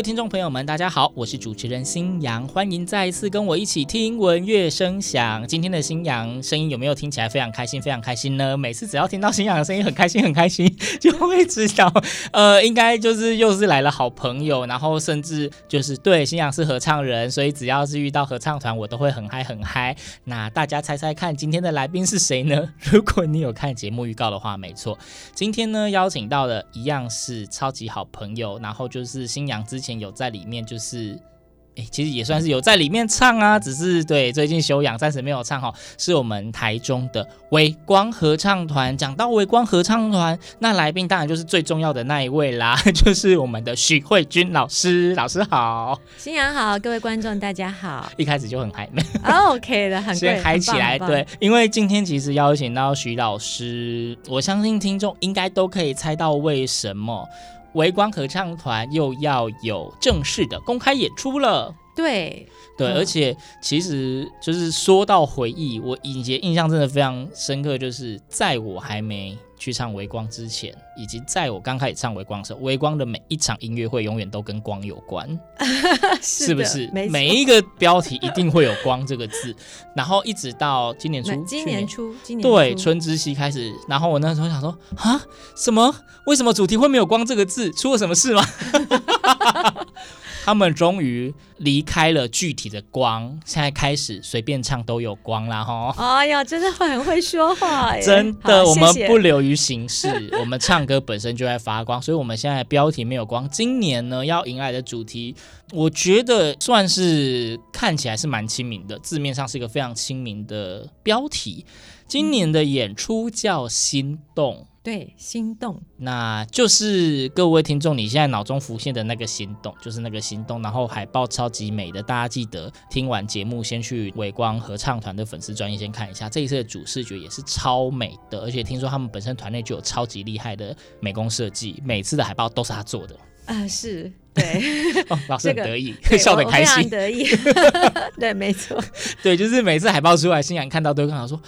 位听众朋友们，大家好，我是主持人新阳，欢迎再一次跟我一起听闻乐声响。今天的新阳声音有没有听起来非常开心，非常开心呢？每次只要听到新阳的声音，很开心，很开心，就会知道，呃，应该就是又是来了好朋友，然后甚至就是对新阳是合唱人，所以只要是遇到合唱团，我都会很嗨很嗨。那大家猜猜看，今天的来宾是谁呢？如果你有看节目预告的话，没错，今天呢邀请到的一样是超级好朋友，然后就是新阳之前有在里面就是。哎，其实也算是有在里面唱啊，只是对最近休养，暂时没有唱哈。是我们台中的微光合唱团。讲到微光合唱团，那来宾当然就是最重要的那一位啦，就是我们的许慧君老师。老师好，新阳好，各位观众大家好。一开始就很嗨，OK 的，很先嗨起来。对，因为今天其实邀请到许老师，我相信听众应该都可以猜到为什么。微光合唱团又要有正式的公开演出了，对。对，而且其实就是说到回忆，我以前印象真的非常深刻，就是在我还没去唱微光之前，以及在我刚开始唱微光的时候，微光的每一场音乐会永远都跟光有关，是，是不是？每一个标题一定会有光这个字，然后一直到今年初，今年初，今年对春之夕开始，然后我那时候想说啊，什么？为什么主题会没有光这个字？出了什么事吗？他们终于离开了具体的光，现在开始随便唱都有光啦哈！哎呀，真的很会说话耶！真的，我们不流于形式，我们唱歌本身就在发光，所以我们现在标题没有光。今年呢，要迎来的主题，我觉得算是看起来是蛮亲民的，字面上是一个非常亲民的标题。今年的演出叫《心动》。对，心动，那就是各位听众，你现在脑中浮现的那个心动，就是那个心动。然后海报超级美的，大家记得听完节目先去伟光合唱团的粉丝专页先看一下。这一次的主视觉也是超美的，而且听说他们本身团内就有超级厉害的美工设计，每次的海报都是他做的。啊、呃，是对，哦、老师很得意，这个、笑得开心，得意，对，没错，对，就是每次海报出来，星洋看到都会跟他说。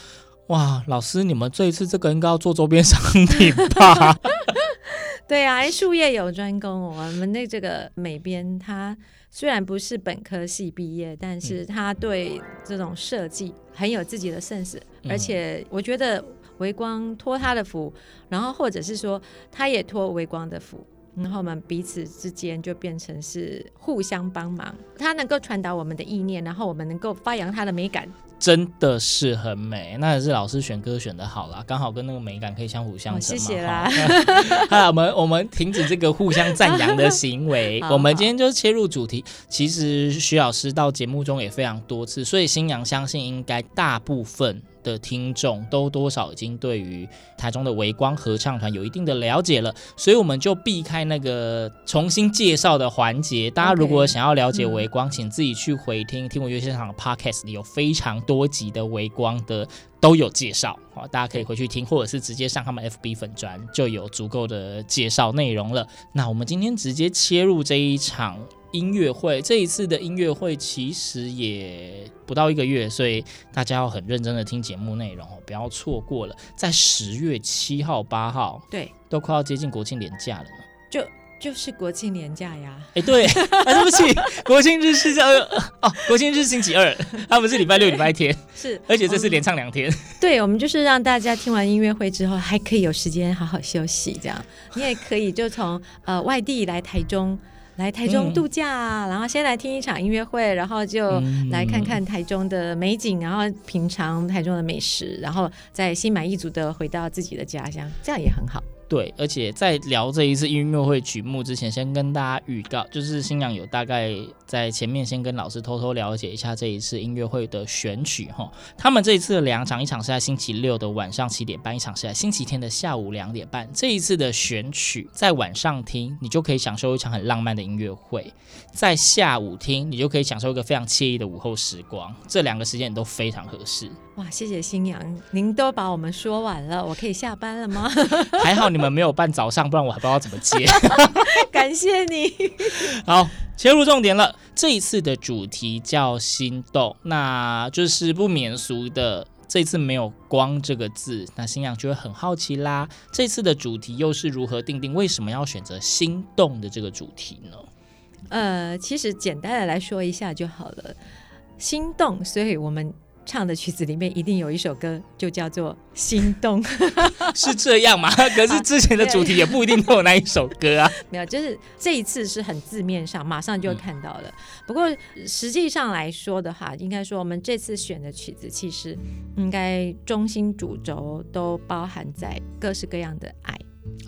哇，老师，你们这一次这个应该要做周边商品吧？对啊，术业有专攻，我们的这个美编，他虽然不是本科系毕业，但是他对这种设计很有自己的 sense，嗯，而且我觉得微光托他的福，然后或者是说他也托微光的福，然后我们彼此之间就变成是互相帮忙，它能够传达我们的意念，然后我们能够发扬它的美感。真的是很美，那也是老师选歌选的好啦，刚好跟那个美感可以相辅相成谢谢啦。好，我们我们停止这个互相赞扬的行为，我们今天就切入主题。其实徐老师到节目中也非常多次，所以新娘相信应该大部分的听众都多少已经对于台中的微光合唱团有一定的了解了，所以我们就避开那个重新介绍的环节。大家如果想要了解微光，请自己去回听听我乐现场的 Podcast 里有非常多集的微光的都有介绍，好，大家可以回去听，或者是直接上他们 FB 粉专就有足够的介绍内容了。那我们今天直接切入这一场。音乐会，这一次的音乐会其实也不到一个月，所以大家要很认真的听节目内容哦，不要错过了。在十月七号、八号，对，都快要接近国庆连假了呢。就就是国庆连假呀。哎，对，啊，对不起，国庆日是叫哦，国庆日星期二，他不是礼拜六、礼拜天，是，而且这是连唱两天。对，我们就是让大家听完音乐会之后，还可以有时间好好休息，这样。你也可以就从呃外地来台中。来台中度假，嗯、然后先来听一场音乐会，然后就来看看台中的美景，然后品尝台中的美食，然后再心满意足的回到自己的家乡，这样也很好。对，而且在聊这一次音乐会曲目之前，先跟大家预告，就是新娘有大概在前面先跟老师偷偷了解一下这一次音乐会的选曲哈。他们这一次的两场，一场是在星期六的晚上七点半，一场是在星期天的下午两点半。这一次的选曲在晚上听，你就可以享受一场很浪漫的音乐会；在下午听，你就可以享受一个非常惬意的午后时光。这两个时间都非常合适。哇，谢谢新娘，您都把我们说完了，我可以下班了吗？还好你们没有办早上，不然我还不知道怎么接。感谢你。好，切入重点了。这一次的主题叫心动，那就是不免俗的。这次没有“光”这个字，那新娘就会很好奇啦。这次的主题又是如何定定？为什么要选择心动的这个主题呢？呃，其实简单的来说一下就好了。心动，所以我们。唱的曲子里面一定有一首歌，就叫做《心动》，是这样吗？可是之前的主题也不一定都有那一首歌啊。没有，就是这一次是很字面上，马上就看到了。嗯、不过实际上来说的话，应该说我们这次选的曲子，其实应该中心主轴都包含在各式各样的爱，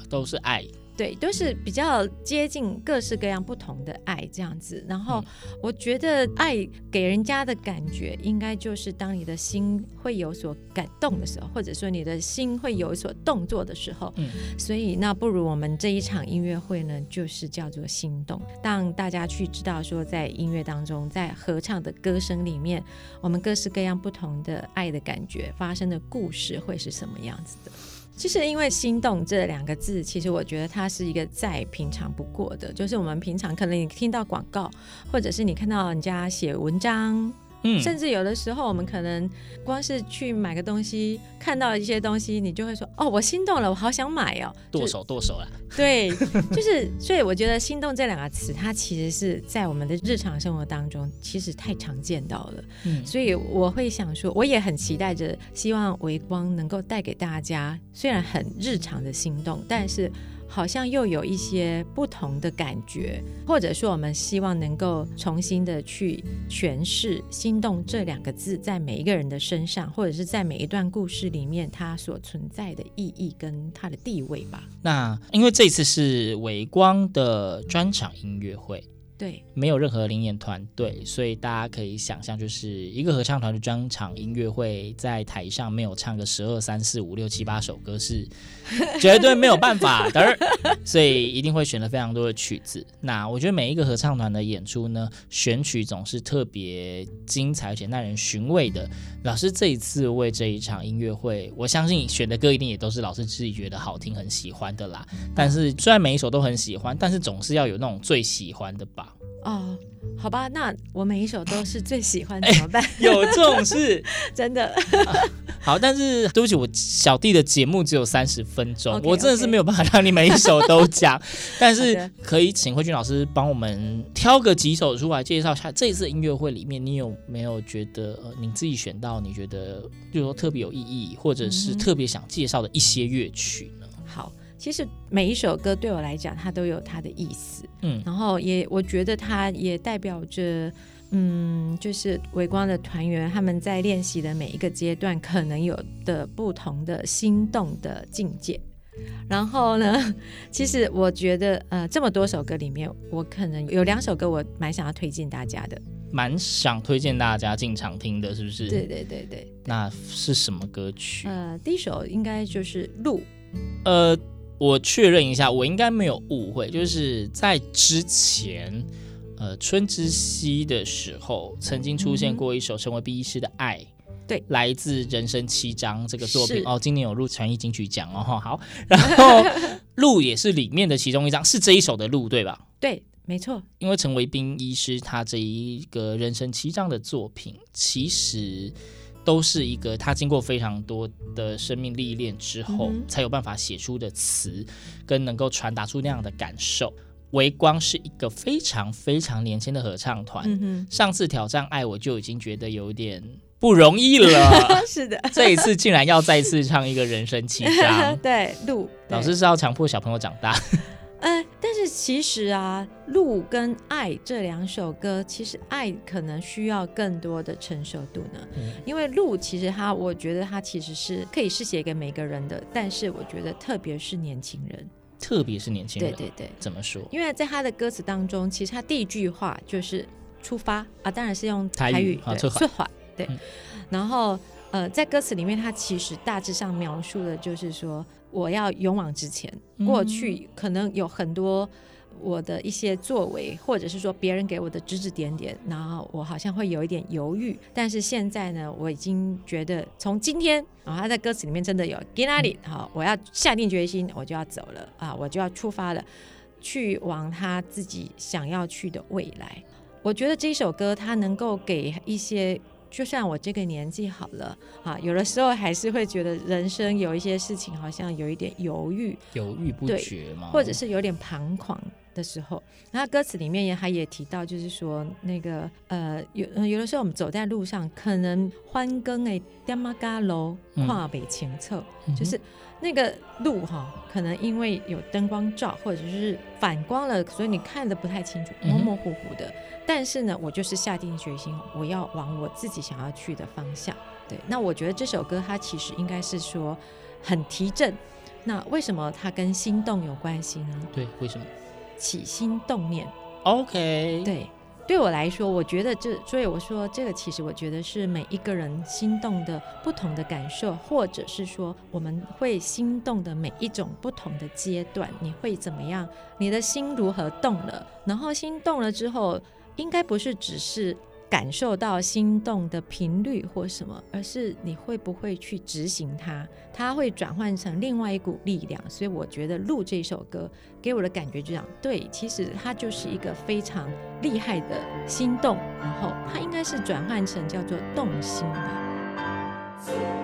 都是爱。对，都是比较接近各式各样不同的爱这样子。然后我觉得爱给人家的感觉，应该就是当你的心会有所感动的时候，或者说你的心会有所动作的时候。嗯。所以那不如我们这一场音乐会呢，就是叫做心动，让大家去知道说，在音乐当中，在合唱的歌声里面，我们各式各样不同的爱的感觉发生的故事会是什么样子的。其实，因为“心动”这两个字，其实我觉得它是一个再平常不过的，就是我们平常可能你听到广告，或者是你看到人家写文章。嗯，甚至有的时候，我们可能光是去买个东西，看到一些东西，你就会说：“哦，我心动了，我好想买哦。”剁手剁手了。对，就是，所以我觉得“心动”这两个词，它其实是在我们的日常生活当中，其实太常见到了。嗯，所以我会想说，我也很期待着，希望微光能够带给大家，虽然很日常的心动，但是。好像又有一些不同的感觉，或者说我们希望能够重新的去诠释“心动”这两个字在每一个人的身上，或者是在每一段故事里面它所存在的意义跟它的地位吧。那因为这次是微光的专场音乐会。对，没有任何领演团队，所以大家可以想象，就是一个合唱团的专场音乐会，在台上没有唱个十二三四五六七八首歌是 绝对没有办法的，所以一定会选了非常多的曲子。那我觉得每一个合唱团的演出呢，选曲总是特别精彩而且耐人寻味的。老师这一次为这一场音乐会，我相信选的歌一定也都是老师自己觉得好听、很喜欢的啦。但是虽然每一首都很喜欢，但是总是要有那种最喜欢的吧。哦，好吧，那我每一首都是最喜欢，怎么办？有这种事，真的、啊。好，但是对不起，我小弟的节目只有三十分钟，okay, okay. 我真的是没有办法让你每一首都讲。但是可以请慧君老师帮我们挑个几首出来介绍一下。这一次音乐会里面，你有没有觉得呃，你自己选到你觉得，就是说特别有意义，或者是特别想介绍的一些乐曲呢？嗯、好。其实每一首歌对我来讲，它都有它的意思，嗯，然后也我觉得它也代表着，嗯，就是微光的团员他们在练习的每一个阶段，可能有的不同的心动的境界。然后呢，其实我觉得，呃，这么多首歌里面，我可能有两首歌我蛮想要推荐大家的，蛮想推荐大家进场听的，是不是？对对对对。那是什么歌曲？呃，第一首应该就是《路》，呃。我确认一下，我应该没有误会，就是在之前，呃，春之息的时候，曾经出现过一首成为 B 医师的爱，对，来自人生七章这个作品哦，今年有入传艺金曲奖哦，好，然后路也是里面的其中一张，是这一首的路对吧？对，没错，因为成为兵医师他这一个人生七章的作品，其实。都是一个他经过非常多的生命历练之后，嗯、才有办法写出的词，跟能够传达出那样的感受。微光是一个非常非常年轻的合唱团，嗯、上次挑战爱我就已经觉得有点不容易了，是的，这一次竟然要再次唱一个人生七章，对，路，老师是要强迫小朋友长大。呃，但其实啊，《路》跟《爱》这两首歌，其实《爱》可能需要更多的成熟度呢。嗯、因为《路》其实它，我觉得它其实是可以是写给每个人的，但是我觉得特别是年轻人，特别是年轻人，对对对，怎么说？因为在他的歌词当中，其实他第一句话就是“出发”啊，当然是用台语，对，出发，对。嗯、然后呃，在歌词里面，他其实大致上描述的就是说。我要勇往直前。过去可能有很多我的一些作为，或者是说别人给我的指指点点，然后我好像会有一点犹豫。但是现在呢，我已经觉得从今天啊，他在歌词里面真的有 get it 好，我要下定决心，我就要走了啊，我就要出发了，去往他自己想要去的未来。我觉得这首歌它能够给一些。就算我这个年纪好了啊，有的时候还是会觉得人生有一些事情好像有一点犹豫，犹豫不决嘛，或者是有点彷徨的时候。那歌词里面也还也提到，就是说那个呃有有的时候我们走在路上，可能欢更诶点嘛嘎楼跨北前侧，嗯、就是那个路哈，可能因为有灯光照或者是反光了，所以你看的不太清楚，模模糊糊的。嗯但是呢，我就是下定决心，我要往我自己想要去的方向。对，那我觉得这首歌它其实应该是说很提振。那为什么它跟心动有关系呢？对，为什么？起心动念。OK。对，对我来说，我觉得这，所以我说这个其实我觉得是每一个人心动的不同的感受，或者是说我们会心动的每一种不同的阶段，你会怎么样？你的心如何动了？然后心动了之后。应该不是只是感受到心动的频率或什么，而是你会不会去执行它，它会转换成另外一股力量。所以我觉得录这首歌给我的感觉就这样，对，其实它就是一个非常厉害的心动，然后它应该是转换成叫做动心吧。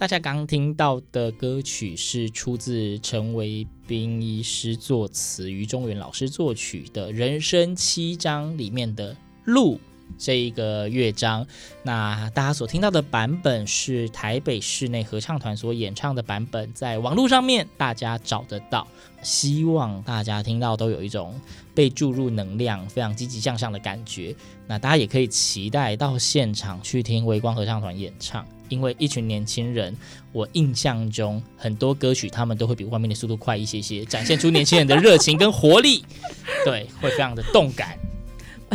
大家刚听到的歌曲是出自陈维斌医师作词、于中原老师作曲的《人生七章》里面的《路》这一个乐章。那大家所听到的版本是台北室内合唱团所演唱的版本，在网络上面大家找得到。希望大家听到都有一种被注入能量、非常积极向上的感觉。那大家也可以期待到现场去听微光合唱团演唱。因为一群年轻人，我印象中很多歌曲他们都会比外面的速度快一些些，展现出年轻人的热情跟活力，对，会非常的动感。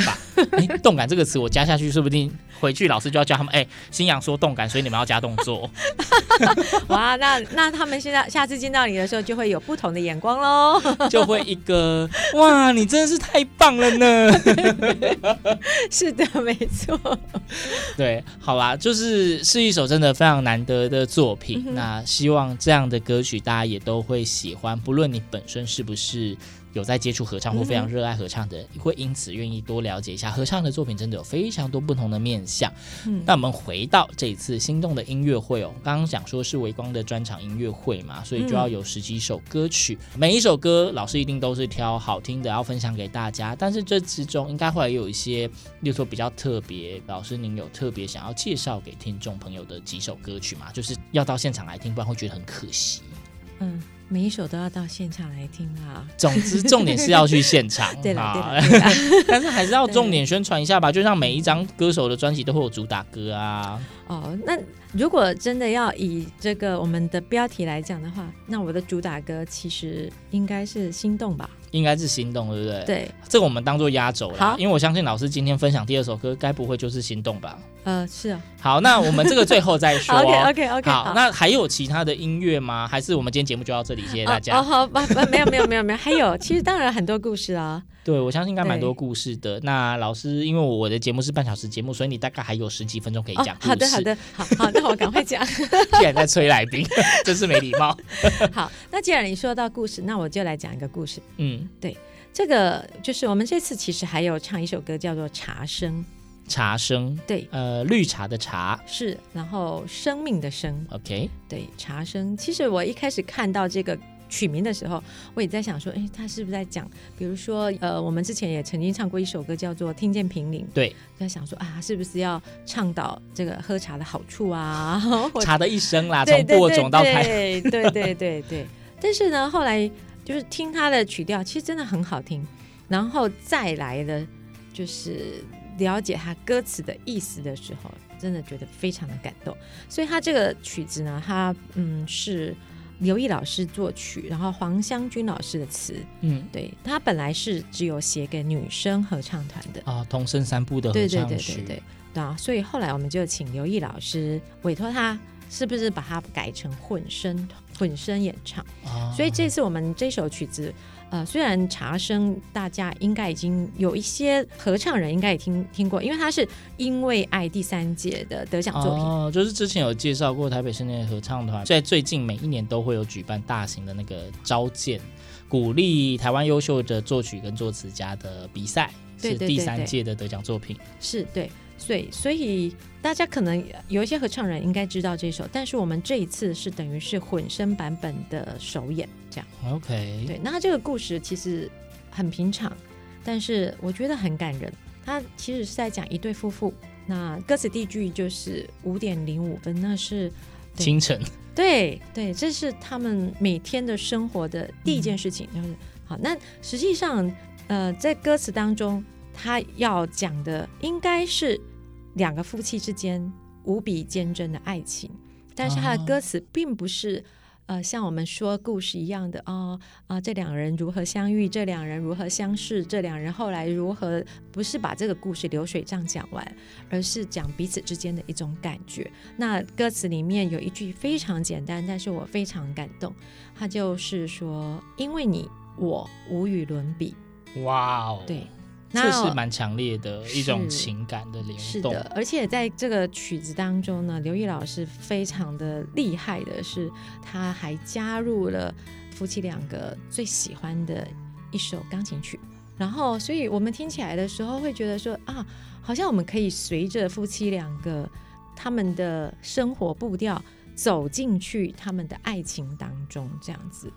吧？哎，动感这个词我加下去，说不定回去老师就要教他们。哎，新阳说动感，所以你们要加动作。哇，那那他们现在下次见到你的时候，就会有不同的眼光喽。就会一个哇，你真的是太棒了呢。是的，没错。对，好啦，就是是一首真的非常难得的作品。嗯、那希望这样的歌曲大家也都会喜欢，不论你本身是不是。有在接触合唱或非常热爱合唱的人，嗯、会因此愿意多了解一下合唱的作品，真的有非常多不同的面向。嗯，那我们回到这一次心动的音乐会哦，刚刚讲说是微光的专场音乐会嘛，所以就要有十几首歌曲，嗯、每一首歌老师一定都是挑好听的要分享给大家。但是这之中应该会有一些，例如说比较特别，老师您有特别想要介绍给听众朋友的几首歌曲吗？就是要到现场来听，不然会觉得很可惜。嗯。每一首都要到现场来听啊！总之，重点是要去现场。对了，但是还是要重点宣传一下吧。就像每一张歌手的专辑都会有主打歌啊。哦，那如果真的要以这个我们的标题来讲的话，那我的主打歌其实应该是《心动》吧。应该是心动，对不对？对，这个我们当做压轴了。因为我相信老师今天分享第二首歌，该不会就是心动吧？呃，是啊。好，那我们这个最后再说。OK OK OK 好。好，那还有其他的音乐吗？还是我们今天节目就到这里？谢谢大家。哦，好，不不，没有没有没有没有，还有，其实当然很多故事啊。对，我相信应该蛮多故事的。那老师，因为我的节目是半小时节目，所以你大概还有十几分钟可以讲。好的好的，好好，那我赶快讲。既然在催来宾，真是没礼貌。好，那既然你说到故事，那我就来讲一个故事。嗯，对。这个就是我们这次其实还有唱一首歌，叫做《茶声》。茶生，对，呃，绿茶的茶是，然后生命的生。OK，对，茶生。其实我一开始看到这个取名的时候，我也在想说，哎，他是不是在讲，比如说，呃，我们之前也曾经唱过一首歌，叫做《听见平林》。对，在想说啊，是不是要倡导这个喝茶的好处啊？茶的一生啦，从播种到开。对对对对对，对。但是呢，后来。就是听他的曲调，其实真的很好听，然后再来的，就是了解他歌词的意思的时候，真的觉得非常的感动。所以他这个曲子呢，他嗯是刘毅老师作曲，然后黄湘君老师的词，嗯，对，他本来是只有写给女生合唱团的啊，童声三部的合唱曲，对对对对对啊，所以后来我们就请刘毅老师委托他。是不是把它改成混声混声演唱？哦、所以这次我们这首曲子，呃，虽然茶声大家应该已经有一些合唱人应该也听听过，因为它是因为爱第三届的得奖作品。就是之前有介绍过台北室内合唱团，在最近每一年都会有举办大型的那个招荐，鼓励台湾优秀的作曲跟作词家的比赛，是第三届的得奖作品。是对。对，所以大家可能有一些合唱人应该知道这首，但是我们这一次是等于是混声版本的首演，这样。OK。对，那他这个故事其实很平常，但是我觉得很感人。它其实是在讲一对夫妇，那歌词第一句就是五点零五分，那是清晨。对对，这是他们每天的生活的第一件事情。就是、嗯、好，那实际上呃，在歌词当中。他要讲的应该是两个夫妻之间无比坚贞的爱情，但是他的歌词并不是呃像我们说故事一样的哦啊、呃，这两人如何相遇，这两人如何相识，这两人后来如何，不是把这个故事流水账讲完，而是讲彼此之间的一种感觉。那歌词里面有一句非常简单，但是我非常感动，他就是说：“因为你，我无与伦比。”哇哦，对。这是蛮强烈的一种情感的联动，是的，而且在这个曲子当中呢，刘毅老师非常的厉害的是，他还加入了夫妻两个最喜欢的一首钢琴曲，然后，所以我们听起来的时候会觉得说啊，好像我们可以随着夫妻两个他们的生活步调走进去他们的爱情当中，这样子。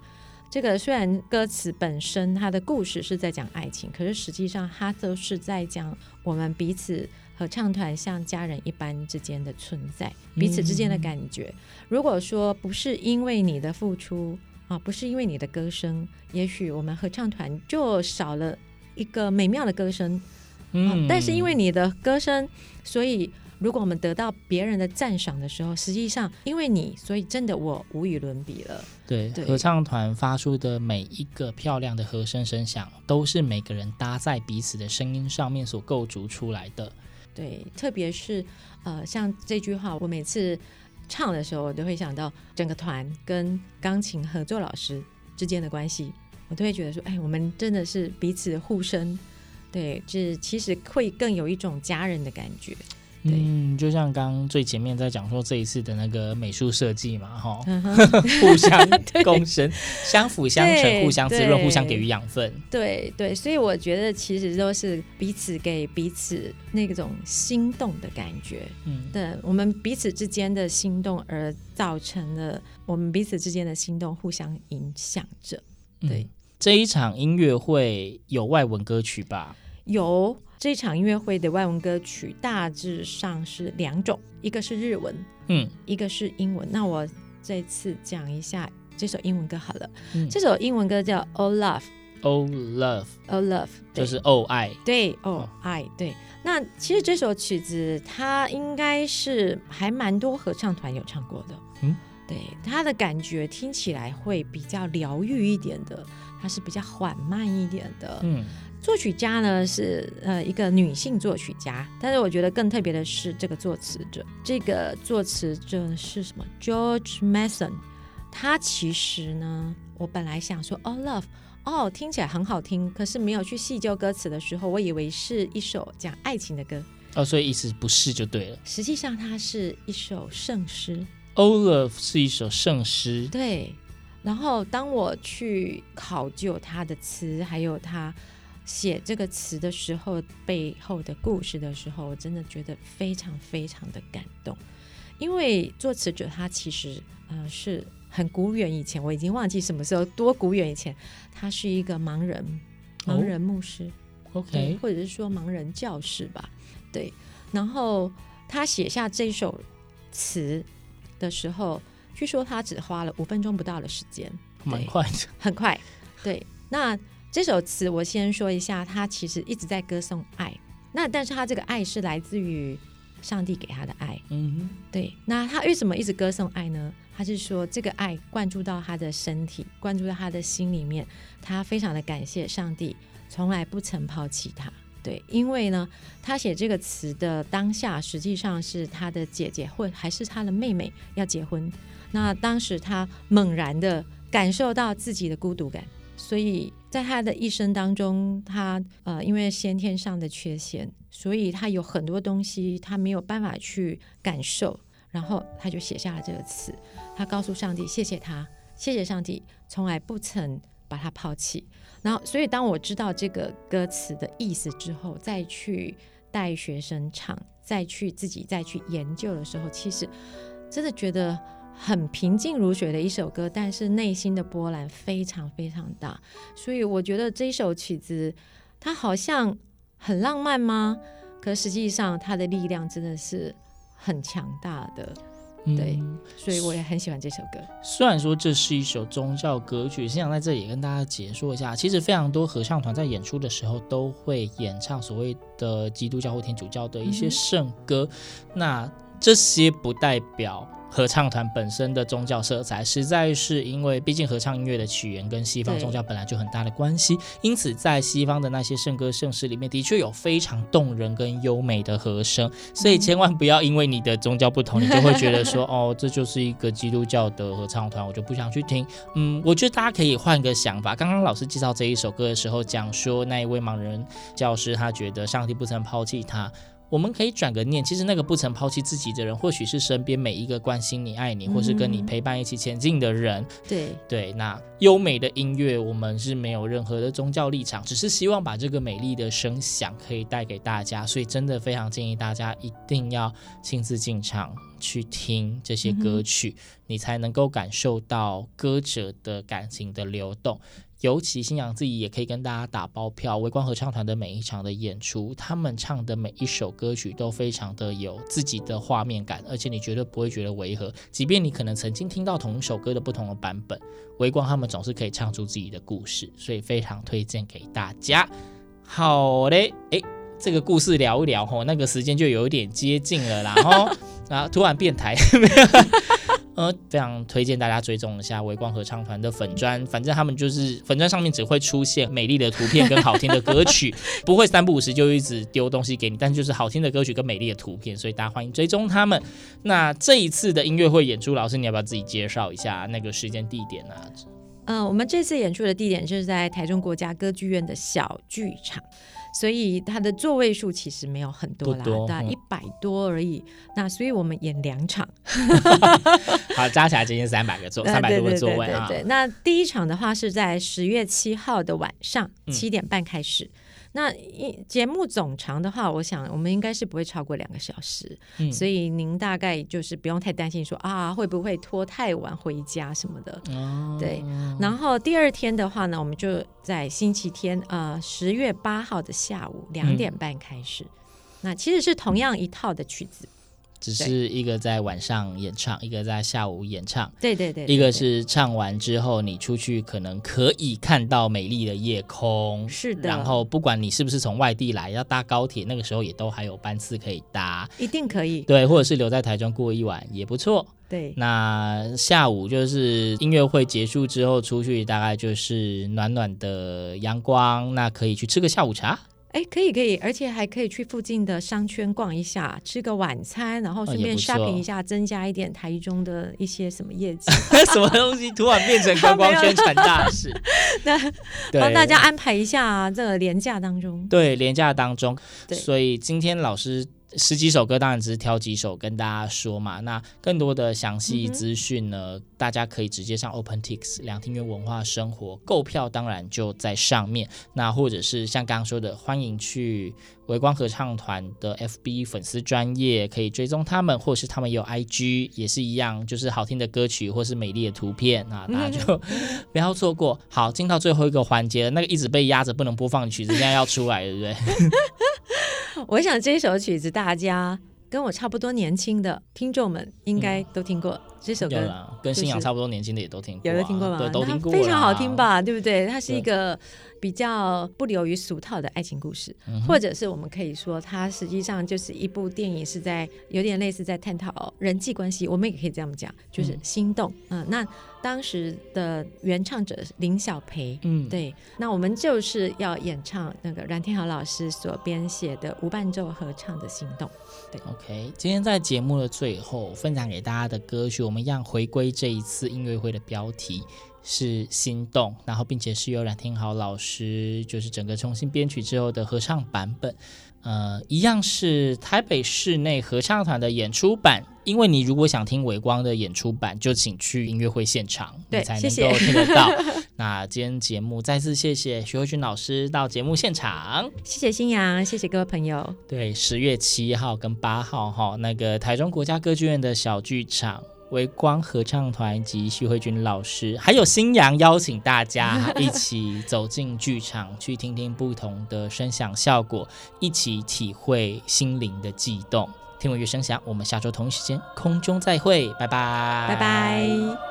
这个虽然歌词本身它的故事是在讲爱情，可是实际上它都是在讲我们彼此合唱团像家人一般之间的存在，彼此之间的感觉。嗯、如果说不是因为你的付出啊，不是因为你的歌声，也许我们合唱团就少了一个美妙的歌声。嗯，但是因为你的歌声，所以如果我们得到别人的赞赏的时候，实际上因为你，所以真的我无与伦比了。对，对合唱团发出的每一个漂亮的和声声响，都是每个人搭在彼此的声音上面所构筑出来的。对，特别是呃，像这句话，我每次唱的时候，我都会想到整个团跟钢琴合作老师之间的关系，我都会觉得说，哎，我们真的是彼此互生。对，就是其实会更有一种家人的感觉。嗯，就像刚刚最前面在讲说这一次的那个美术设计嘛，哈，互相共生、相辅相成、互相滋润、互相给予养分。对对，所以我觉得其实都是彼此给彼此那种心动的感觉。嗯，对，我们彼此之间的心动，而造成了我们彼此之间的心动互相影响着。对。嗯这一场音乐会有外文歌曲吧？有，这场音乐会的外文歌曲大致上是两种，一个是日文，嗯，一个是英文。那我这次讲一下这首英文歌好了。嗯、这首英文歌叫《Oh Love》，Oh Love，Oh Love，就是“哦爱”。对，“哦爱”对。那其实这首曲子它应该是还蛮多合唱团有唱过的。嗯，对，它的感觉听起来会比较疗愈一点的。它是比较缓慢一点的，嗯，作曲家呢是呃一个女性作曲家，但是我觉得更特别的是这个作词者，这个作词者是什么？George Mason，他其实呢，我本来想说哦，Love，哦，听起来很好听，可是没有去细究歌词的时候，我以为是一首讲爱情的歌，哦，所以意思不是就对了，实际上它是一首圣诗，Oh Love 是一首圣诗，对。然后，当我去考究他的词，还有他写这个词的时候背后的故事的时候，我真的觉得非常非常的感动。因为作词者他其实呃是很古远以前，我已经忘记什么时候多古远以前，他是一个盲人，盲人牧师，OK，或者是说盲人教师吧，对。然后他写下这首词的时候。据说他只花了五分钟不到的时间，蛮快的，很快。对，那这首词我先说一下，他其实一直在歌颂爱。那但是他这个爱是来自于上帝给他的爱。嗯，对。那他为什么一直歌颂爱呢？他是说这个爱灌注到他的身体，灌注到他的心里面，他非常的感谢上帝，从来不曾抛弃他。对，因为呢，他写这个词的当下，实际上是他的姐姐或还是他的妹妹要结婚。那当时他猛然的感受到自己的孤独感，所以在他的一生当中，他呃因为先天上的缺陷，所以他有很多东西他没有办法去感受，然后他就写下了这个词，他告诉上帝谢谢他，谢谢上帝从来不曾把他抛弃。然后，所以当我知道这个歌词的意思之后，再去带学生唱，再去自己再去研究的时候，其实真的觉得。很平静如水的一首歌，但是内心的波澜非常非常大，所以我觉得这首曲子它好像很浪漫吗？可实际上它的力量真的是很强大的，对，嗯，所以我也很喜欢这首歌。虽然说这是一首宗教歌曲，想在这里也跟大家解说一下，其实非常多合唱团在演出的时候都会演唱所谓的基督教或天主教的一些圣歌，嗯，那这些不代表。合唱团本身的宗教色彩，实在是因为毕竟合唱音乐的起源跟西方宗教本来就很大的关系，因此在西方的那些圣歌圣诗里面，的确有非常动人跟优美的和声，所以千万不要因为你的宗教不同，你就会觉得说，哦，这就是一个基督教的合唱团，我就不想去听。嗯，我觉得大家可以换个想法。刚刚老师介绍这一首歌的时候，讲说那一位盲人教师，他觉得上帝不曾抛弃他。我们可以转个念，其实那个不曾抛弃自己的人，或许是身边每一个关心你、爱你，或是跟你陪伴一起前进的人。嗯、对对，那优美的音乐，我们是没有任何的宗教立场，只是希望把这个美丽的声响可以带给大家。所以真的非常建议大家一定要亲自进场去听这些歌曲，嗯、你才能够感受到歌者的感情的流动。尤其星洋自己也可以跟大家打包票，微光合唱团的每一场的演出，他们唱的每一首歌曲都非常的有自己的画面感，而且你绝对不会觉得违和。即便你可能曾经听到同一首歌的不同的版本，微光他们总是可以唱出自己的故事，所以非常推荐给大家。好嘞，诶。这个故事聊一聊吼，那个时间就有一点接近了啦，吼后然后突然变台。呃，非常推荐大家追踪一下微光合唱团的粉专，反正他们就是粉专上面只会出现美丽的图片跟好听的歌曲，不会三不五时就一直丢东西给你，但就是好听的歌曲跟美丽的图片，所以大家欢迎追踪他们。那这一次的音乐会演出，老师你要不要自己介绍一下那个时间地点呢？啊？嗯、呃，我们这次演出的地点就是在台中国家歌剧院的小剧场。所以它的座位数其实没有很多啦，大概一百多而已。嗯、那所以我们演两场，好，加起来接近三百个座，三百多个座位啊。对，那第一场的话是在十月七号的晚上七点半开始。嗯那一节目总长的话，我想我们应该是不会超过两个小时，嗯、所以您大概就是不用太担心说啊会不会拖太晚回家什么的。哦、对，然后第二天的话呢，我们就在星期天呃十月八号的下午两点半开始，嗯、那其实是同样一套的曲子。只是一个在晚上演唱，一个在下午演唱。对对对，对，一个是唱完之后，你出去可能可以看到美丽的夜空。是的。然后不管你是不是从外地来，要搭高铁，那个时候也都还有班次可以搭。一定可以。对，或者是留在台中过一晚也不错。对。那下午就是音乐会结束之后出去，大概就是暖暖的阳光，那可以去吃个下午茶。哎，可以可以，而且还可以去附近的商圈逛一下，吃个晚餐，然后顺便 shopping 一下，增加一点台中的一些什么业绩。什么东西突然变成观光宣传大使？那帮大家安排一下啊，这个廉价当中。对，廉价当中。对，所以今天老师。十几首歌，当然只是挑几首跟大家说嘛。那更多的详细资讯呢，嗯、大家可以直接上 OpenTix 两厅院文化生活购票，当然就在上面。那或者是像刚刚说的，欢迎去围光合唱团的 FB 粉丝专业，可以追踪他们，或是他们有 IG 也是一样，就是好听的歌曲或是美丽的图片啊，大家就不要错过。好，进到最后一个环节，那个一直被压着不能播放的曲子，现在要出来，对不对？我想这首曲子，大家跟我差不多年轻的听众们应该都听过。嗯、这首歌、跟信仰差不多年轻的也都听过、啊，有的听过吗？对，都听过。非常好听吧？对不对？它是一个比较不流于俗套的爱情故事，对或者是我们可以说，它实际上就是一部电影，是在有点类似在探讨人际关系。我们也可以这样讲，就是心动。嗯，嗯，那。当时的原唱者林小培，嗯，对，那我们就是要演唱那个阮天豪老师所编写的无伴奏合唱的《心动》。对，OK，今天在节目的最后分享给大家的歌曲，我们一样回归这一次音乐会的标题是《心动》，然后并且是由冉天豪老师就是整个重新编曲之后的合唱版本。呃，一样是台北室内合唱团的演出版，因为你如果想听伟光的演出版，就请去音乐会现场，你才能够听得到。谢 谢那今天节目再次谢谢徐慧君老师到节目现场，谢谢新阳，谢谢各位朋友。对，十月七号跟八号哈，那个台中国家歌剧院的小剧场。微光合唱团及徐慧君老师，还有新阳邀请大家 一起走进剧场，去听听不同的声响效果，一起体会心灵的悸动。听闻乐声响，我们下周同一时间空中再会，拜拜，拜拜。